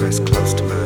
press close to my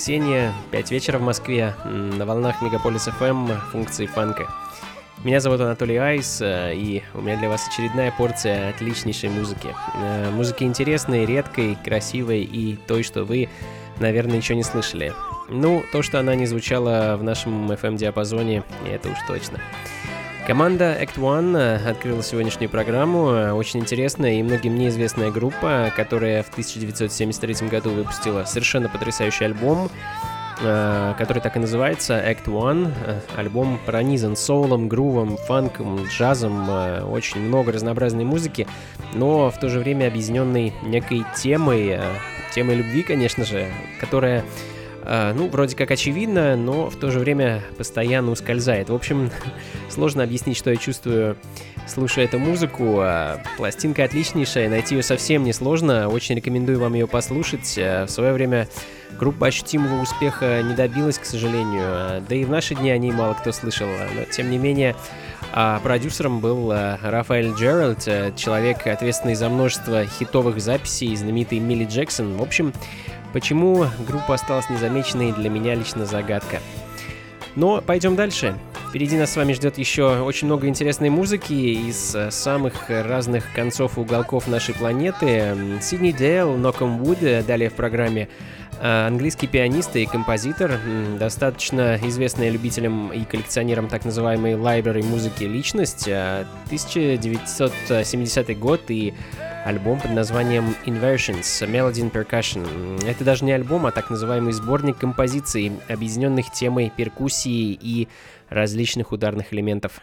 воскресенье, 5 вечера в Москве, на волнах Мегаполис FM функции фанка. Меня зовут Анатолий Айс, э, и у меня для вас очередная порция отличнейшей музыки. Э, музыки интересной, редкой, красивой и той, что вы, наверное, еще не слышали. Ну, то, что она не звучала в нашем FM-диапазоне, это уж точно. Команда Act One э, открыла сегодняшнюю программу. Э, очень интересная и многим неизвестная группа, которая в 1973 году выпустила совершенно потрясающий альбом, э, который так и называется Act One. Альбом пронизан соулом, грувом, фанком, джазом, очень много разнообразной музыки, но в то же время объединенной некой темой, темой любви, конечно же, которая ну, вроде как очевидно, но в то же время постоянно ускользает. В общем, сложно объяснить, что я чувствую, слушая эту музыку. А, пластинка отличнейшая, найти ее совсем не сложно. Очень рекомендую вам ее послушать. А, в свое время группа ощутимого успеха не добилась, к сожалению. Да и в наши дни о ней мало кто слышал. Но, тем не менее, продюсером был Рафаэль Джеральд, человек, ответственный за множество хитовых записей, знаменитый Милли Джексон. В общем, Почему группа осталась незамеченной, для меня лично загадка. Но пойдем дальше. Впереди нас с вами ждет еще очень много интересной музыки из э, самых разных концов и уголков нашей планеты. Сидни Дейл, Ноком Вуд, далее в программе Э, английский пианист и композитор, достаточно известная любителям и коллекционерам так называемой library музыки личность. 1970 э, год и альбом под названием Inversions Melody in Percussion. Это даже не альбом, а так называемый сборник композиций, объединенных темой перкуссии и различных ударных элементов.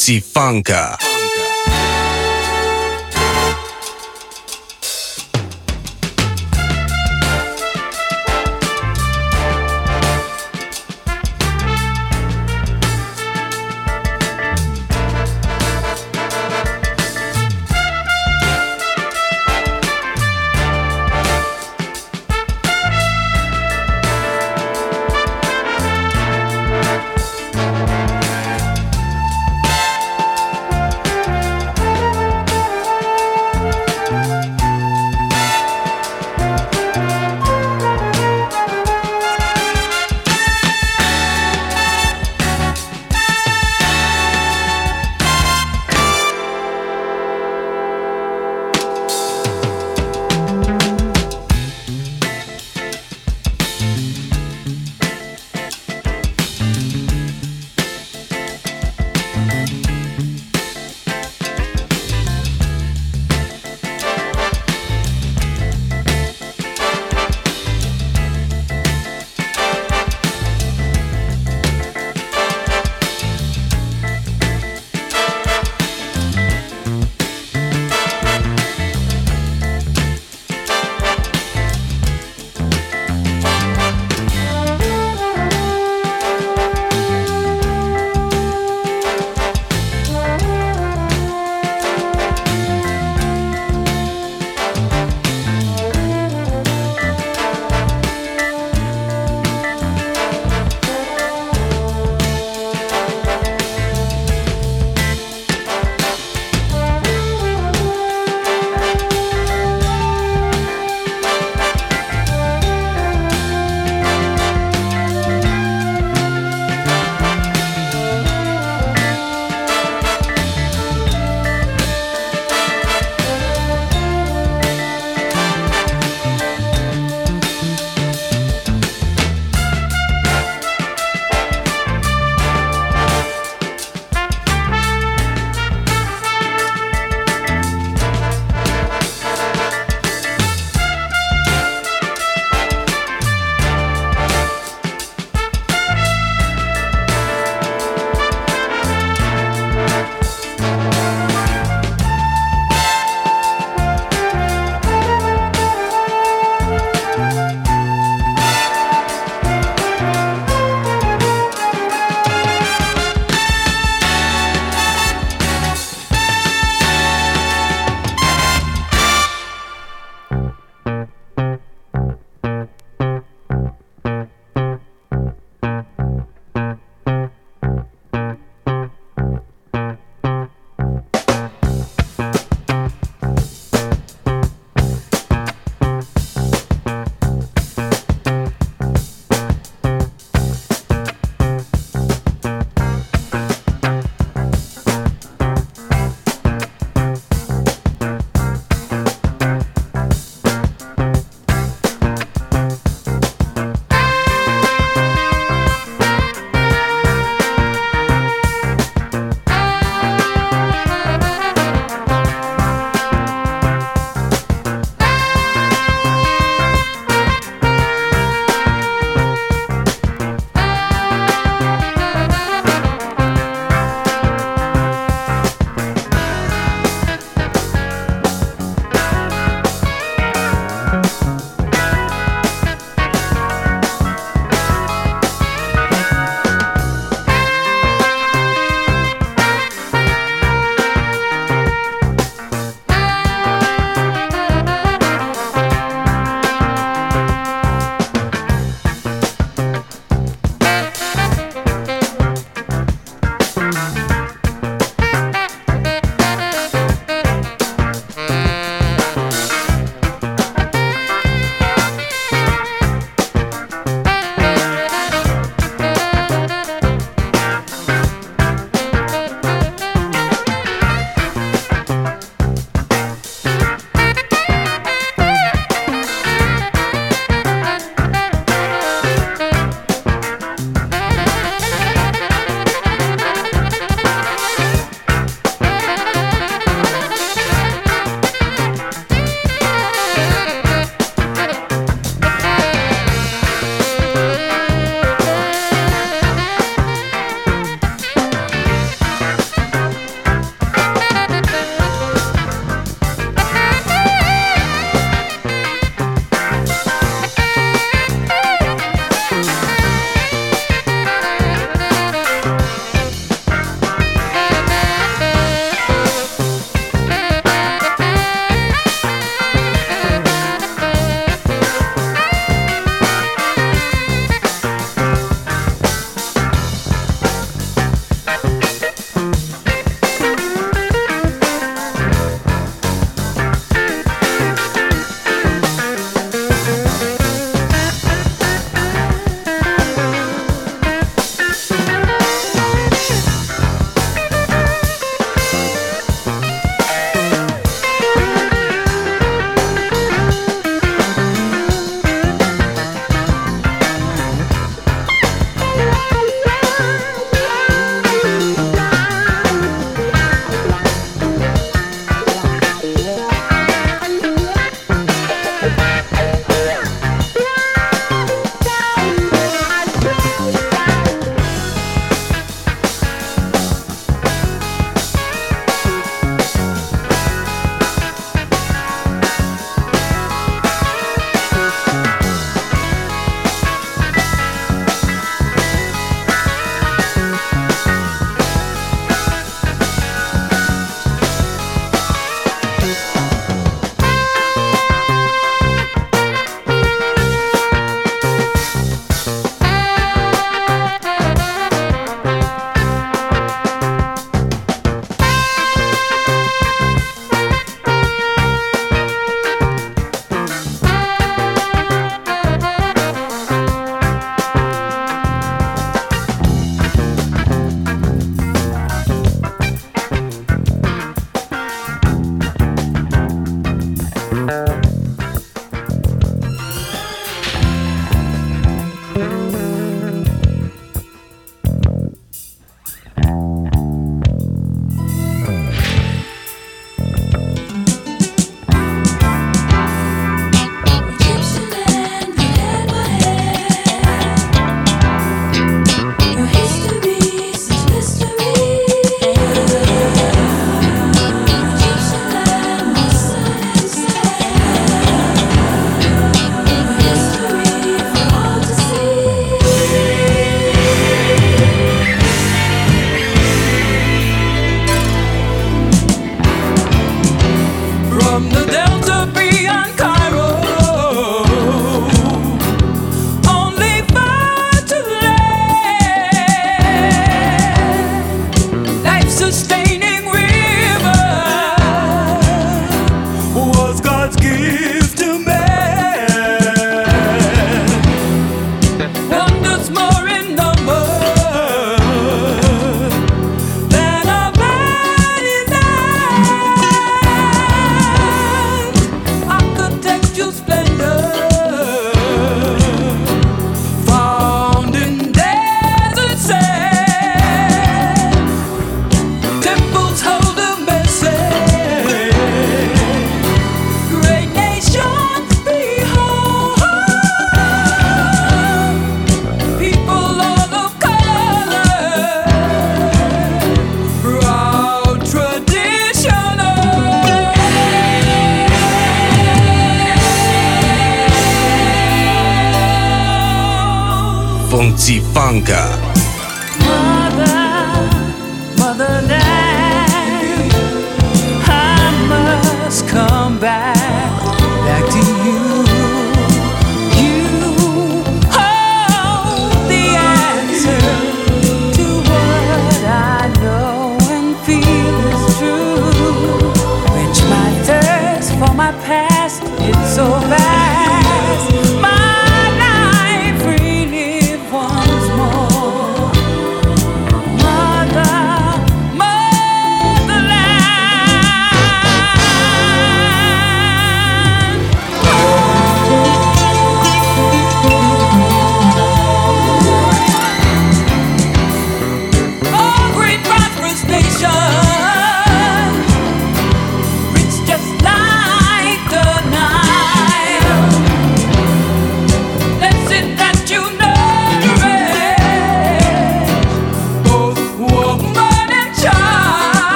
Bootsy Funka.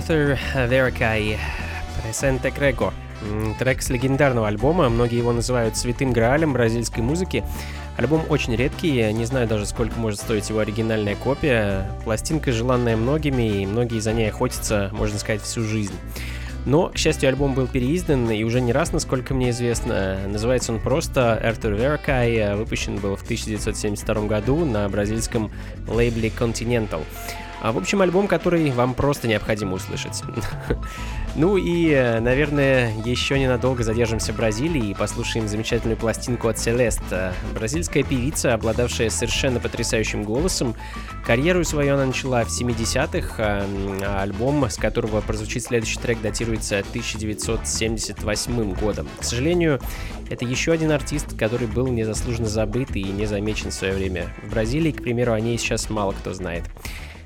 Arthur Veracay Presente Крего. М, Трек с легендарного альбома, многие его называют святым граалем бразильской музыки. Альбом очень редкий, не знаю даже сколько может стоить его оригинальная копия. Пластинка желанная многими, и многие за ней охотятся, можно сказать, всю жизнь. Но, к счастью, альбом был переиздан, и уже не раз, насколько мне известно. Называется он просто Arthur Veracay, выпущен был в 1972 году на бразильском лейбле Continental. А, в общем, альбом, который вам просто необходимо услышать. Ну и, э, наверное, еще ненадолго задержимся в Бразилии и послушаем замечательную пластинку от. Э, бразильская певица, обладавшая совершенно потрясающим голосом. Карьеру свою она начала в 70-х, а, а альбом, с которого прозвучит следующий трек, датируется 1978 годом. К сожалению, это еще один артист, который был незаслуженно забыт и не замечен в свое время. В Бразилии, к примеру, о ней сейчас мало кто знает.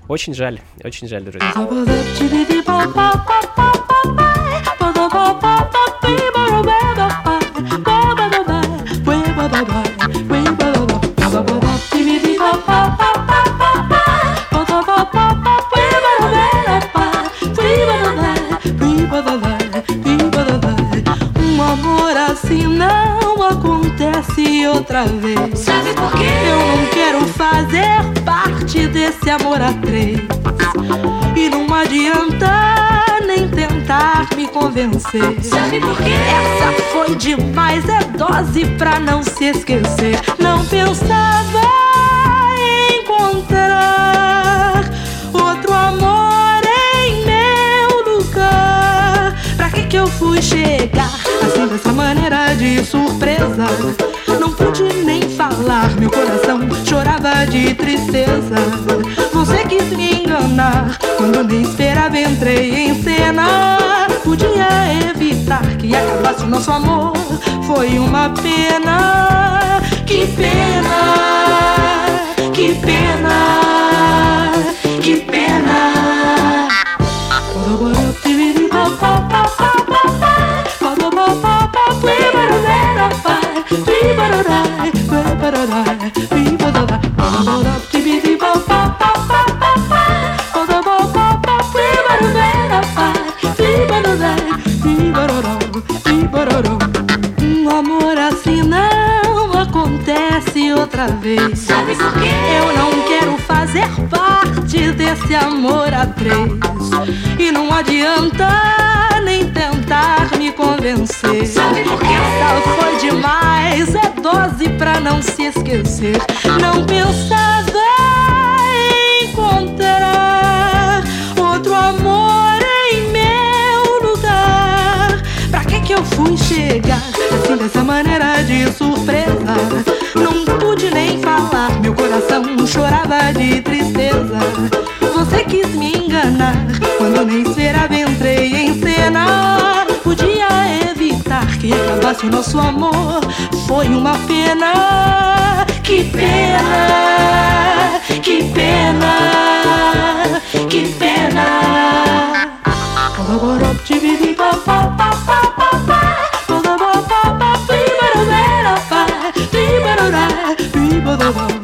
Очень жаль, очень жаль, друзья. Um amor assim não outra vez. Sabe por quê? Eu não quero fazer parte desse amor a três. E não adianta nem tentar me convencer. Sabe por quê? Essa foi demais, é dose pra não se esquecer. Não pensava encontrar outro amor em meu lugar. Pra que que eu fui chegar assim dessa maneira de surpresa? Não pude nem falar, meu coração chorava de tristeza. Você quis me enganar quando nem esperava entrei em cena. Podia evitar que acabasse o nosso amor. Foi uma pena, que pena, que pena, que pena. Um amor assim não acontece outra vez. Sabe por quê? Eu não quero fazer parte desse amor a três. E não adianta nem tentar me convencer. Sabe por quê? Essa foi demais, é dose pra não se esquecer. Não pensava encontrar outro amor em meu lugar. Pra que que eu fui chegar assim dessa maneira de surpresa? Não pude nem falar, meu coração chorava de tristeza. Você quis me enganar quando nem esperava Mas o nosso amor foi uma pena. Que pena, que pena, que pena. Agora dividi pa pa pa pa pa pa. Primeiro, primeiro, primeiro, primeiro, primeiro,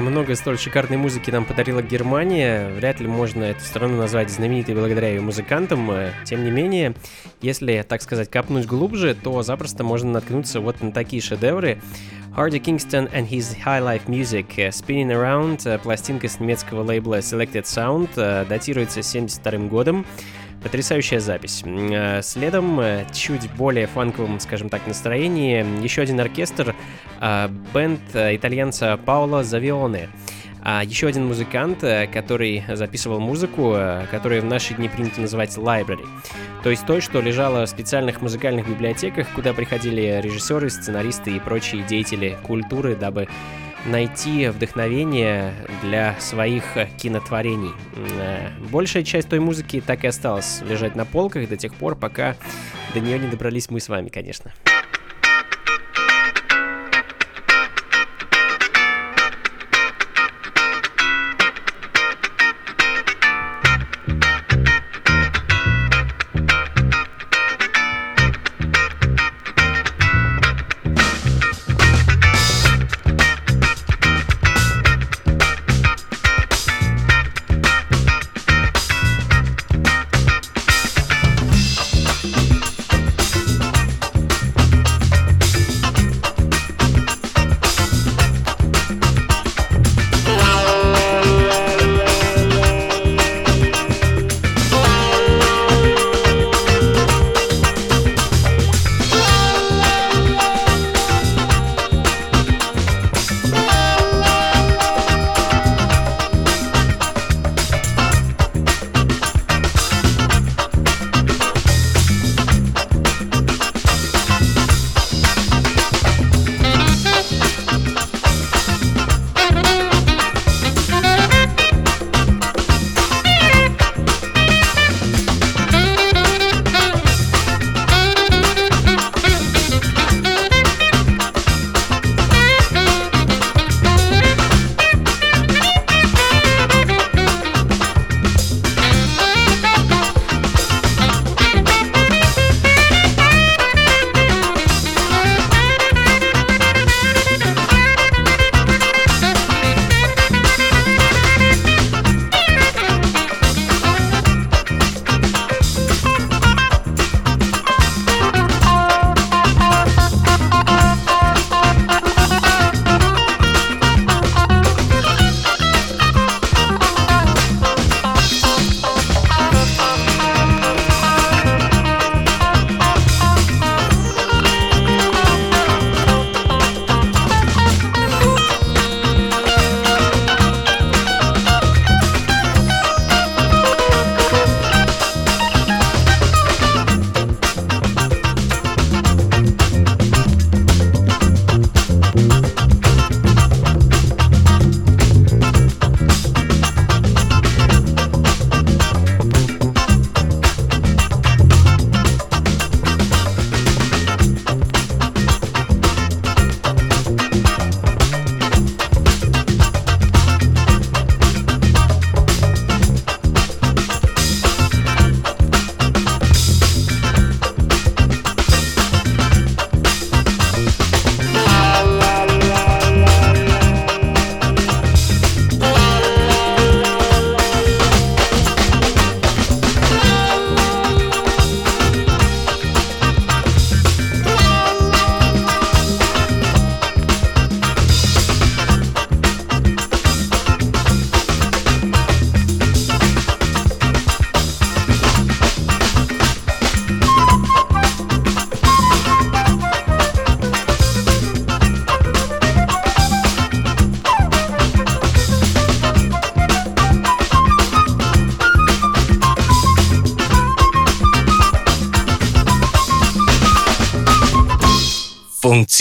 много столь шикарной музыки нам подарила Германия, вряд ли можно эту страну назвать знаменитой благодаря ее музыкантам. Э, Тем не менее, если, так сказать, копнуть глубже, то запросто можно наткнуться вот на такие шедевры. Hardy Kingston and His High Life Music э, Spinning Around, э, пластинка с немецкого лейбла Selected Sound, датируется 72 годом. Потрясающая запись. Э, Следом, э, чуть более фанковым, скажем так, настроении, еще один оркестр, э, бенд итальянца Паоло Завионе. А еще один музыкант, который записывал музыку, которую в наши дни принято называть library. То есть той, что лежала в специальных музыкальных библиотеках, куда приходили режиссеры, сценаристы и прочие деятели культуры, дабы найти вдохновение для своих э, кинотворений. Э, Большая часть той музыки так и осталась лежать на полках до тех пор, пока до нее не добрались мы с вами, конечно.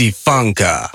Funka.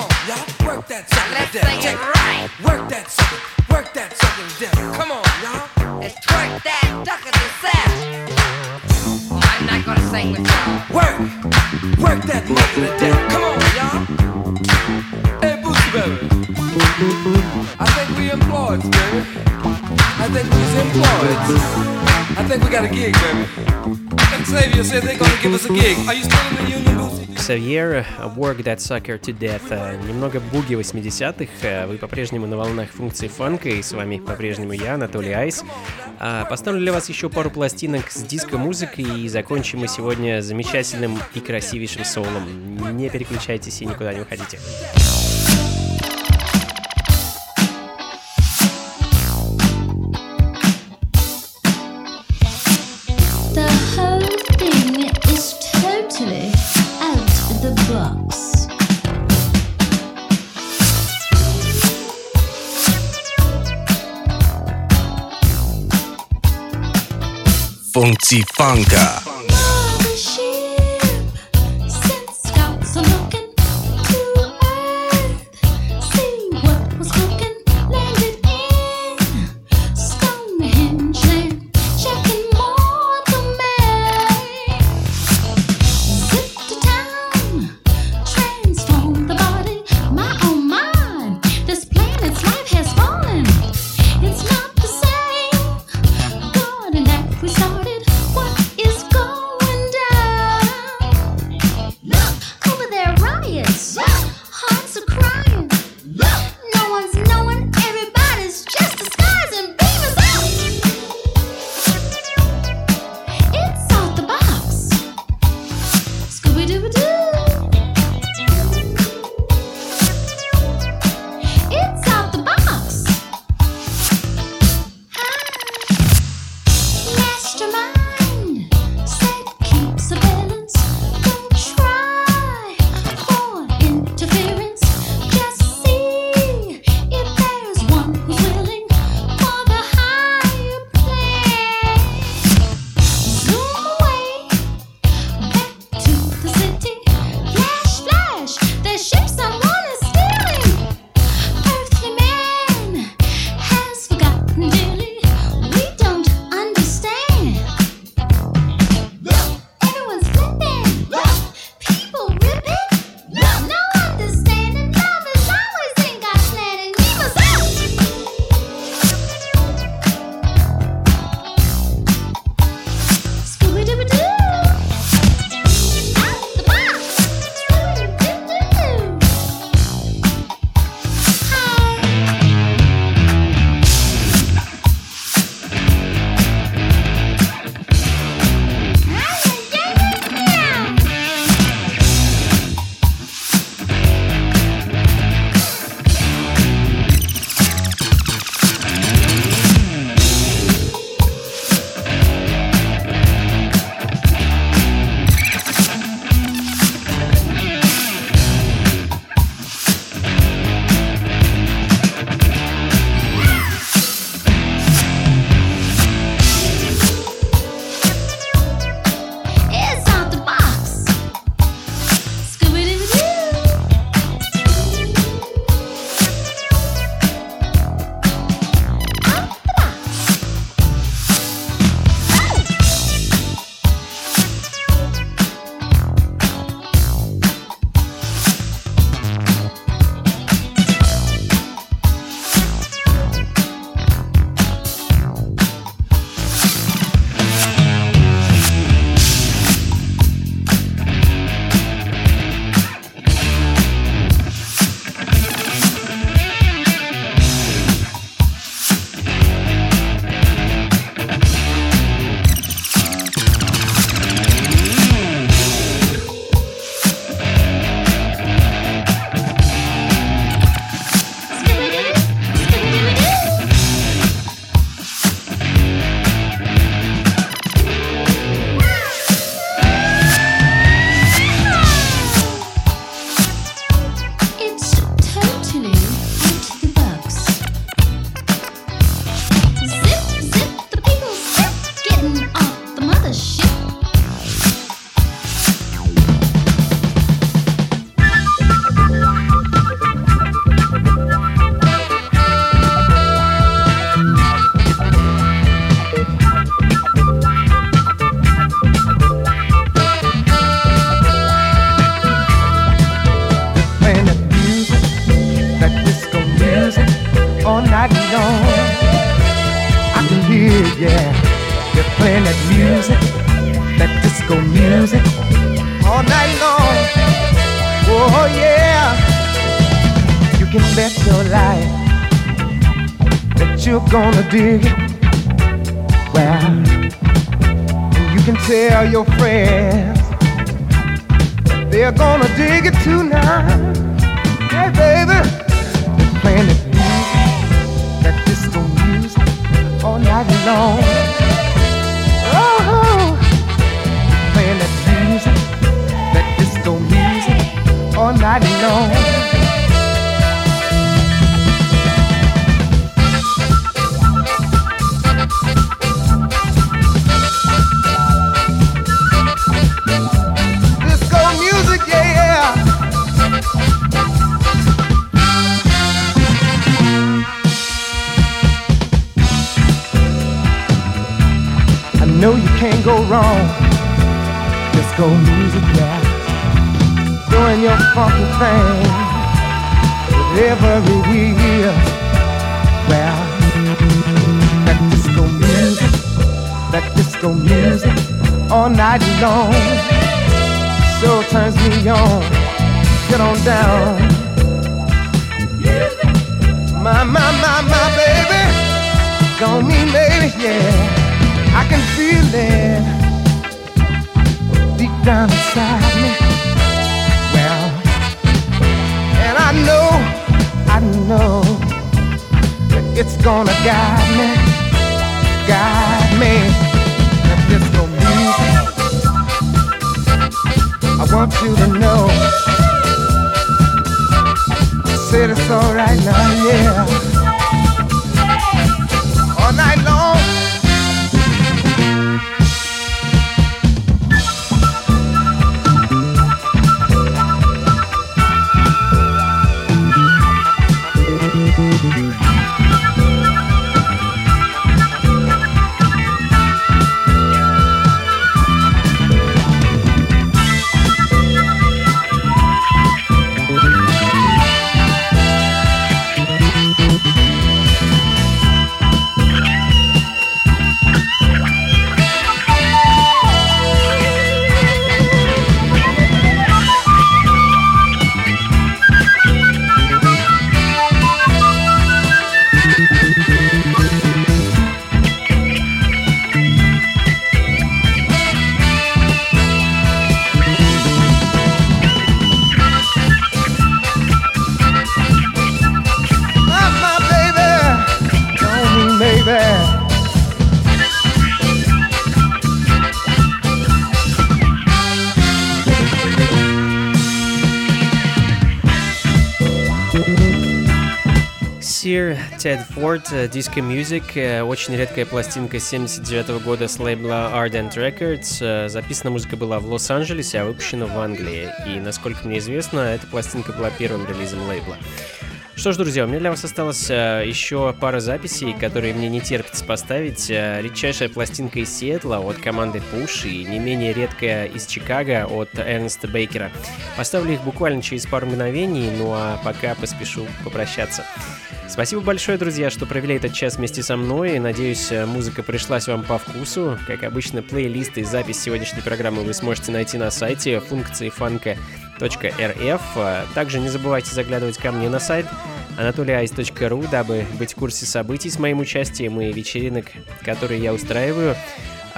On, y'all. Work that sucker to death. Check right. Work that sucker. Work that sucker to death. Come on, y'all. Let's twerk that of the set. I'm not gonna sing with y'all. Work. Work that mother to death. Come on, y'all. Hey, Bootsy baby. I think we employed, baby. I think we's employed. I think we got a gig, baby. Xavier said they're gonna give us a gig. Are you still in the union, Bootsy? Xavier, Work That Sucker to Death. Э, Немного буги 80-х. Э, Вы по-прежнему на волнах функции фанка, и с вами по-прежнему я, Анатолий Айс. А, Поставлю для вас еще пару пластинок с диско-музыкой, и закончим мы сегодня замечательным и красивейшим соулом. Не переключайтесь и никуда не уходите. Funka. Dig it. Well, you can tell your friends they're gonna dig it tonight. Hey baby, they're playing that music, that disco music, all night long. Oh, oh. playing that music, that disco music, all night long. Can't go wrong. Disco music, yeah. Doing your funky thing. Whatever it is. Well, that disco music, that disco music, all night long. So turns me on. Get on down. My, my, my, my baby. Don't mean baby, yeah. I can feel it deep down inside me. Well, and I know, I know that it's gonna guide me, guide me. Disco music. I want you to know. It's alright now, yeah. All night long. Ted Ford, э, Disco Music, э, очень редкая пластинка 79 года с лейбла Ardent Records. Э, Записана музыка была в Лос-Анджелесе, а выпущена в Англии. И, насколько мне известно, эта пластинка была первым релизом лейбла. Что ж, друзья, у меня для вас осталось еще пара записей, которые мне не терпится поставить. Редчайшая пластинка из Сиэтла от команды Push и не менее редкая из Чикаго от Эрнеста Бейкера. Поставлю их буквально через пару мгновений, ну а пока поспешу попрощаться. Спасибо большое, друзья, что провели этот час вместе со мной. Надеюсь, э, музыка пришлась вам по вкусу. Как обычно, плейлисты и запись сегодняшней программы вы сможете найти на сайте функции фанка .rf. Также не забывайте заглядывать ко мне на сайт anatolyice.ru, дабы быть в курсе событий с моим участием и вечеринок, которые я устраиваю.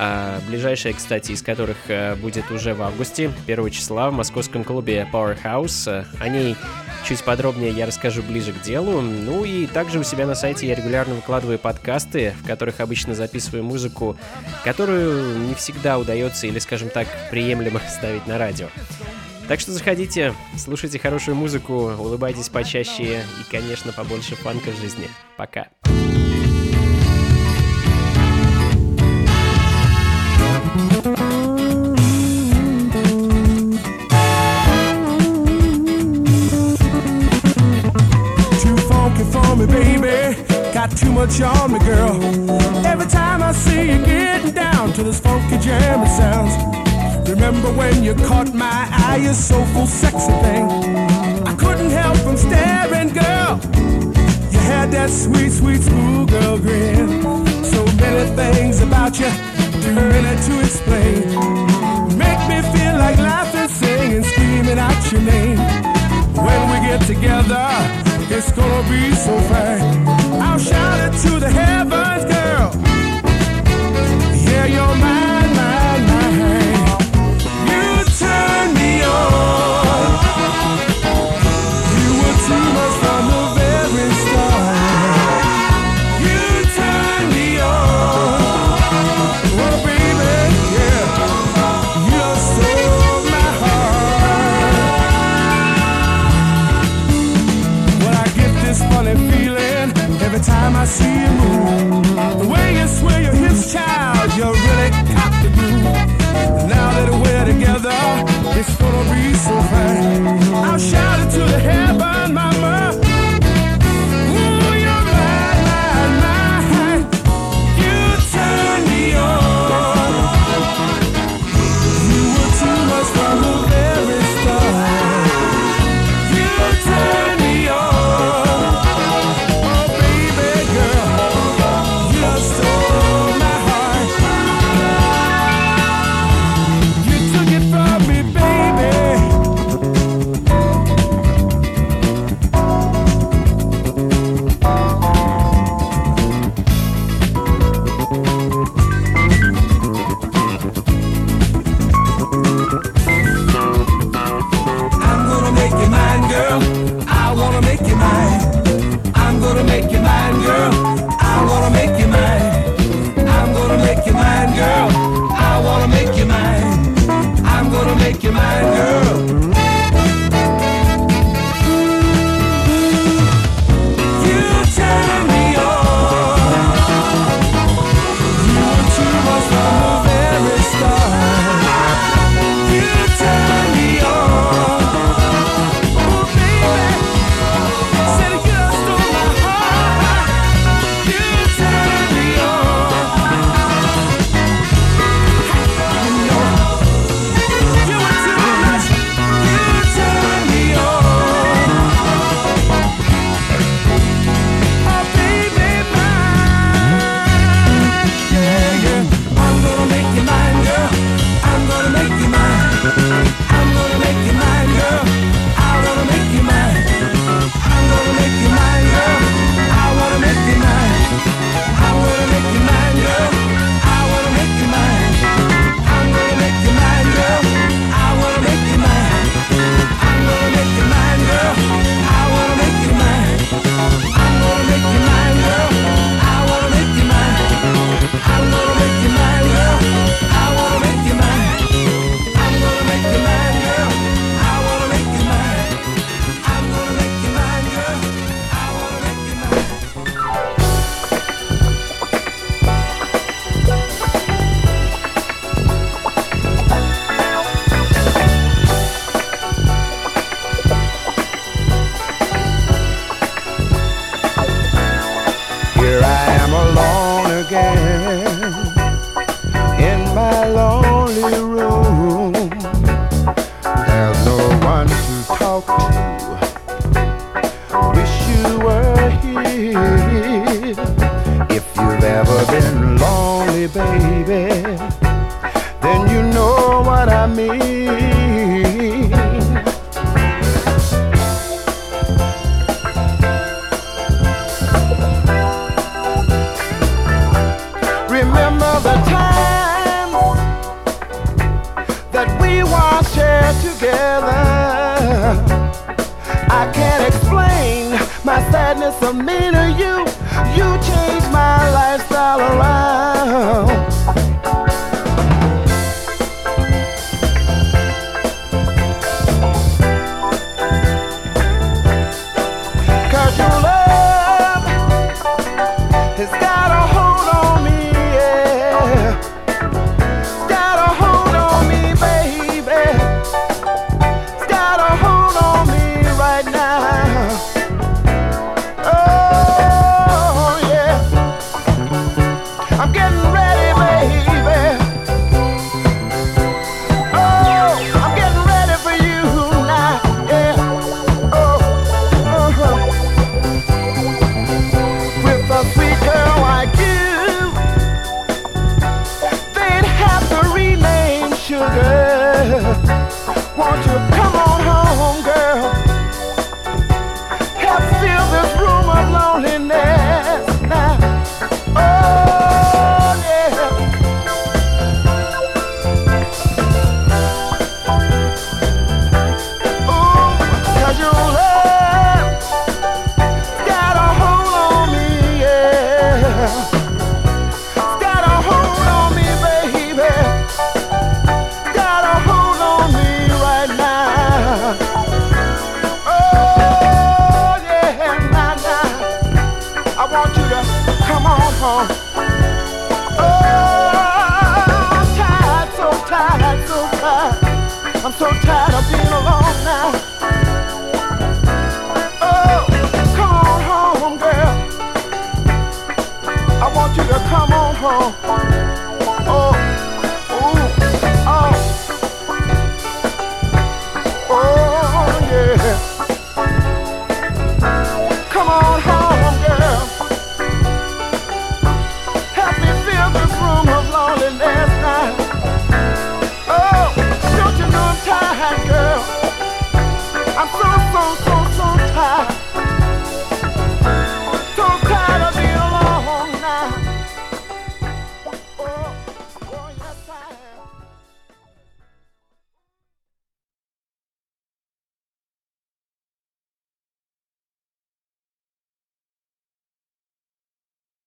А ближайшая, кстати, из которых э, будет уже в августе, 1 числа в московском клубе Powerhouse. О ней чуть подробнее я расскажу ближе к делу. Ну и также у себя на сайте я регулярно выкладываю подкасты, в которых обычно записываю музыку, которую не всегда удается или, скажем так, приемлемо ставить на радио. Так что заходите, слушайте хорошую музыку, улыбайтесь почаще и, конечно, побольше фанка в жизни. Пока. Too got too much on me, girl. Every time I see you getting down to this funky jam, it sounds. Remember when you caught my eye, you so full sexy thing. I couldn't help from staring, girl. You had that sweet, sweet schoolgirl grin. So many things about you, too many to explain. Make me feel like laughing, singing, screaming out your name. When we get together. It's gonna be so fine. I'll shout it to the heavens, girl. Yeah, you're mine.